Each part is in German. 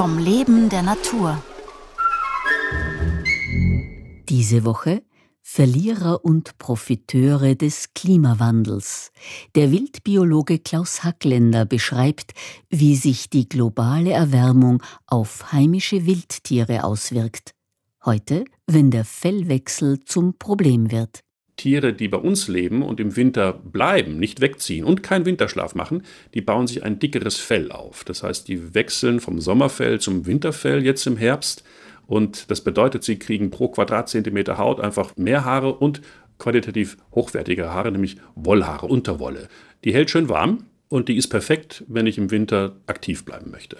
vom Leben der Natur. Diese Woche Verlierer und Profiteure des Klimawandels. Der Wildbiologe Klaus Hackländer beschreibt, wie sich die globale Erwärmung auf heimische Wildtiere auswirkt. Heute, wenn der Fellwechsel zum Problem wird. Tiere, die bei uns leben und im Winter bleiben, nicht wegziehen und keinen Winterschlaf machen, die bauen sich ein dickeres Fell auf. Das heißt, die wechseln vom Sommerfell zum Winterfell jetzt im Herbst. Und das bedeutet, sie kriegen pro Quadratzentimeter Haut einfach mehr Haare und qualitativ hochwertige Haare, nämlich Wollhaare, Unterwolle. Die hält schön warm und die ist perfekt, wenn ich im Winter aktiv bleiben möchte.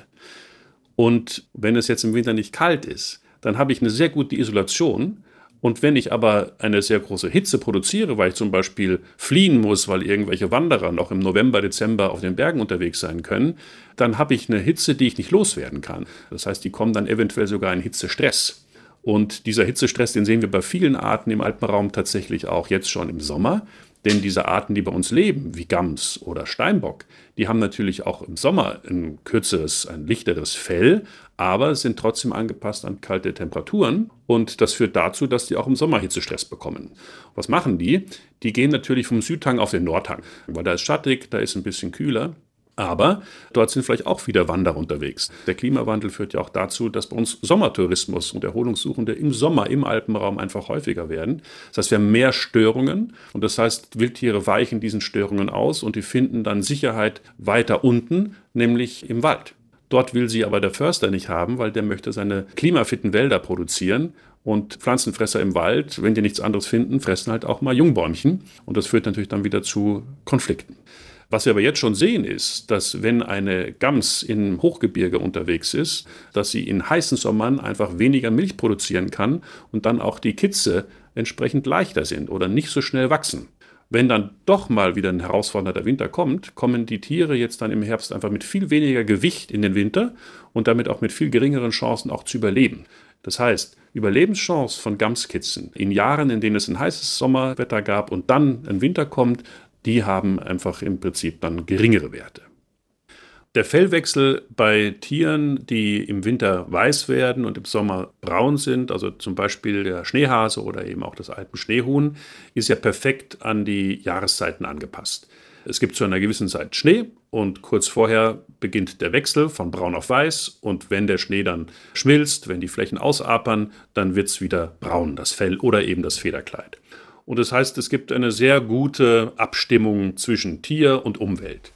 Und wenn es jetzt im Winter nicht kalt ist, dann habe ich eine sehr gute Isolation und wenn ich aber eine sehr große Hitze produziere, weil ich zum Beispiel fliehen muss, weil irgendwelche Wanderer noch im November, Dezember auf den Bergen unterwegs sein können, dann habe ich eine Hitze, die ich nicht loswerden kann. Das heißt, die kommen dann eventuell sogar in Hitzestress. Und dieser Hitzestress, den sehen wir bei vielen Arten im Alpenraum tatsächlich auch jetzt schon im Sommer. Denn diese Arten, die bei uns leben, wie Gams oder Steinbock, die haben natürlich auch im Sommer ein kürzeres, ein lichteres Fell, aber sind trotzdem angepasst an kalte Temperaturen. Und das führt dazu, dass die auch im Sommer Hitzestress bekommen. Was machen die? Die gehen natürlich vom Südhang auf den Nordhang, weil da ist schattig, da ist ein bisschen kühler. Aber dort sind vielleicht auch wieder Wanderer unterwegs. Der Klimawandel führt ja auch dazu, dass bei uns Sommertourismus und Erholungssuchende im Sommer im Alpenraum einfach häufiger werden. Das heißt, wir haben mehr Störungen und das heißt, Wildtiere weichen diesen Störungen aus und die finden dann Sicherheit weiter unten, nämlich im Wald. Dort will sie aber der Förster nicht haben, weil der möchte seine klimafitten Wälder produzieren. Und Pflanzenfresser im Wald, wenn die nichts anderes finden, fressen halt auch mal Jungbäumchen. Und das führt natürlich dann wieder zu Konflikten. Was wir aber jetzt schon sehen, ist, dass wenn eine Gams im Hochgebirge unterwegs ist, dass sie in heißen Sommern einfach weniger Milch produzieren kann und dann auch die Kitze entsprechend leichter sind oder nicht so schnell wachsen. Wenn dann doch mal wieder ein herausfordernder Winter kommt, kommen die Tiere jetzt dann im Herbst einfach mit viel weniger Gewicht in den Winter und damit auch mit viel geringeren Chancen auch zu überleben. Das heißt, Überlebenschance von Gamskitzen in Jahren, in denen es ein heißes Sommerwetter gab und dann ein Winter kommt, die haben einfach im Prinzip dann geringere Werte. Der Fellwechsel bei Tieren, die im Winter weiß werden und im Sommer braun sind, also zum Beispiel der Schneehase oder eben auch das Alpenschneehuhn, ist ja perfekt an die Jahreszeiten angepasst. Es gibt zu einer gewissen Zeit Schnee und kurz vorher beginnt der Wechsel von braun auf weiß und wenn der Schnee dann schmilzt, wenn die Flächen ausapern, dann wird es wieder braun, das Fell oder eben das Federkleid. Und das heißt, es gibt eine sehr gute Abstimmung zwischen Tier und Umwelt.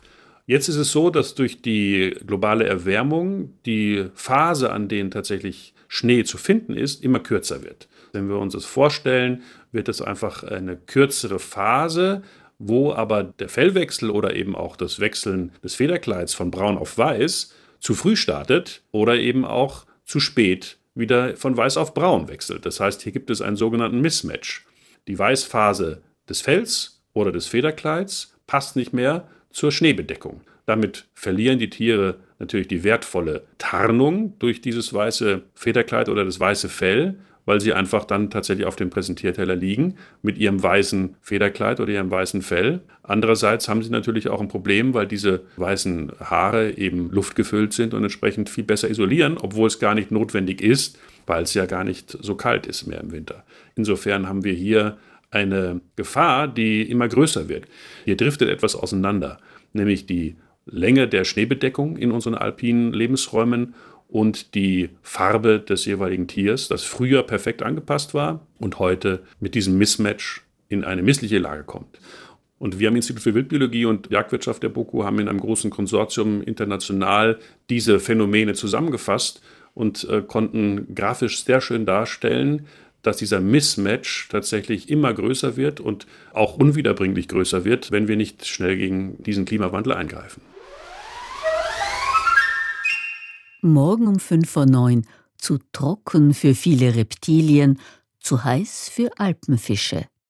Jetzt ist es so, dass durch die globale Erwärmung die Phase, an denen tatsächlich Schnee zu finden ist, immer kürzer wird. Wenn wir uns das vorstellen, wird es einfach eine kürzere Phase, wo aber der Fellwechsel oder eben auch das Wechseln des Federkleids von braun auf weiß zu früh startet oder eben auch zu spät wieder von weiß auf braun wechselt. Das heißt, hier gibt es einen sogenannten Mismatch. Die Weißphase des Fells oder des Federkleids passt nicht mehr zur Schneebedeckung. Damit verlieren die Tiere natürlich die wertvolle Tarnung durch dieses weiße Federkleid oder das weiße Fell, weil sie einfach dann tatsächlich auf dem Präsentierteller liegen mit ihrem weißen Federkleid oder ihrem weißen Fell. Andererseits haben sie natürlich auch ein Problem, weil diese weißen Haare eben luftgefüllt sind und entsprechend viel besser isolieren, obwohl es gar nicht notwendig ist, weil es ja gar nicht so kalt ist mehr im Winter. Insofern haben wir hier eine Gefahr, die immer größer wird. Hier driftet etwas auseinander, nämlich die Länge der Schneebedeckung in unseren alpinen Lebensräumen und die Farbe des jeweiligen Tiers, das früher perfekt angepasst war und heute mit diesem Mismatch in eine missliche Lage kommt. Und wir am Institut für Wildbiologie und Jagdwirtschaft der BOKU haben in einem großen Konsortium international diese Phänomene zusammengefasst und äh, konnten grafisch sehr schön darstellen, dass dieser Mismatch tatsächlich immer größer wird und auch unwiederbringlich größer wird, wenn wir nicht schnell gegen diesen Klimawandel eingreifen. Morgen um 5 vor 9 zu trocken für viele Reptilien, zu heiß für Alpenfische.